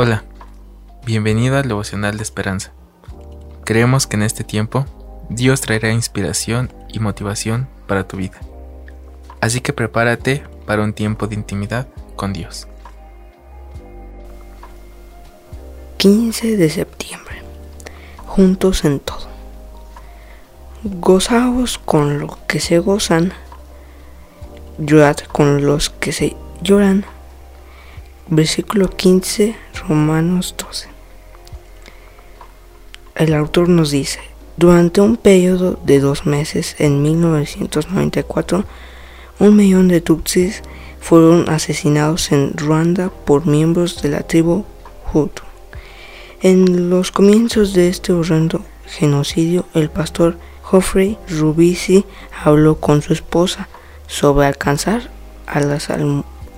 Hola, bienvenido al devocional de esperanza. Creemos que en este tiempo Dios traerá inspiración y motivación para tu vida. Así que prepárate para un tiempo de intimidad con Dios. 15 de septiembre. Juntos en todo. Gozaos con los que se gozan, llorad con los que se lloran Versículo 15, Romanos 12. El autor nos dice, durante un periodo de dos meses en 1994, un millón de Tutsis fueron asesinados en Ruanda por miembros de la tribu Hutu. En los comienzos de este horrendo genocidio, el pastor Geoffrey Rubisi habló con su esposa sobre alcanzar a las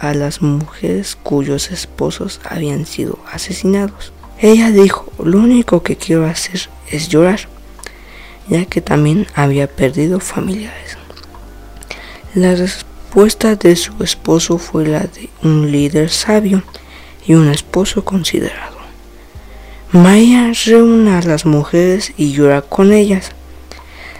a las mujeres cuyos esposos habían sido asesinados. Ella dijo, lo único que quiero hacer es llorar, ya que también había perdido familiares. La respuesta de su esposo fue la de un líder sabio y un esposo considerado. Maya reúne a las mujeres y llora con ellas.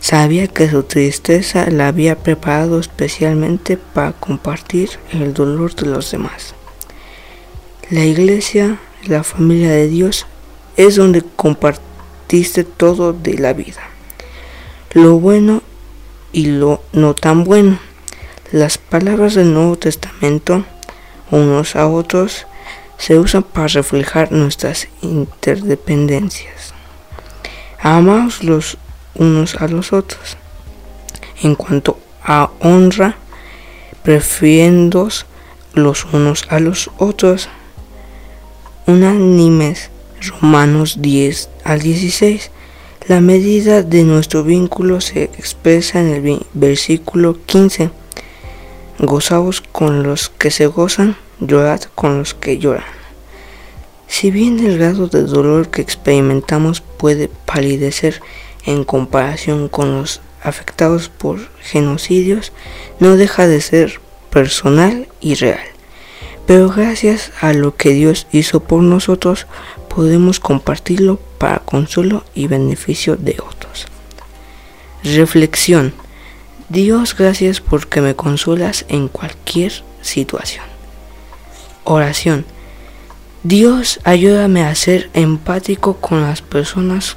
Sabía que su tristeza la había preparado especialmente para compartir el dolor de los demás. La iglesia, la familia de Dios, es donde compartiste todo de la vida. Lo bueno y lo no tan bueno. Las palabras del Nuevo Testamento, unos a otros, se usan para reflejar nuestras interdependencias. Amaos los unos a los otros. En cuanto a honra, prefiriéndos los unos a los otros. Unánimes, Romanos 10 al 16. La medida de nuestro vínculo se expresa en el versículo 15. Gozaos con los que se gozan, llorad con los que lloran. Si bien el grado de dolor que experimentamos puede palidecer en comparación con los afectados por genocidios, no deja de ser personal y real. Pero gracias a lo que Dios hizo por nosotros, podemos compartirlo para consuelo y beneficio de otros. Reflexión. Dios, gracias porque me consuelas en cualquier situación. Oración. Dios, ayúdame a ser empático con las personas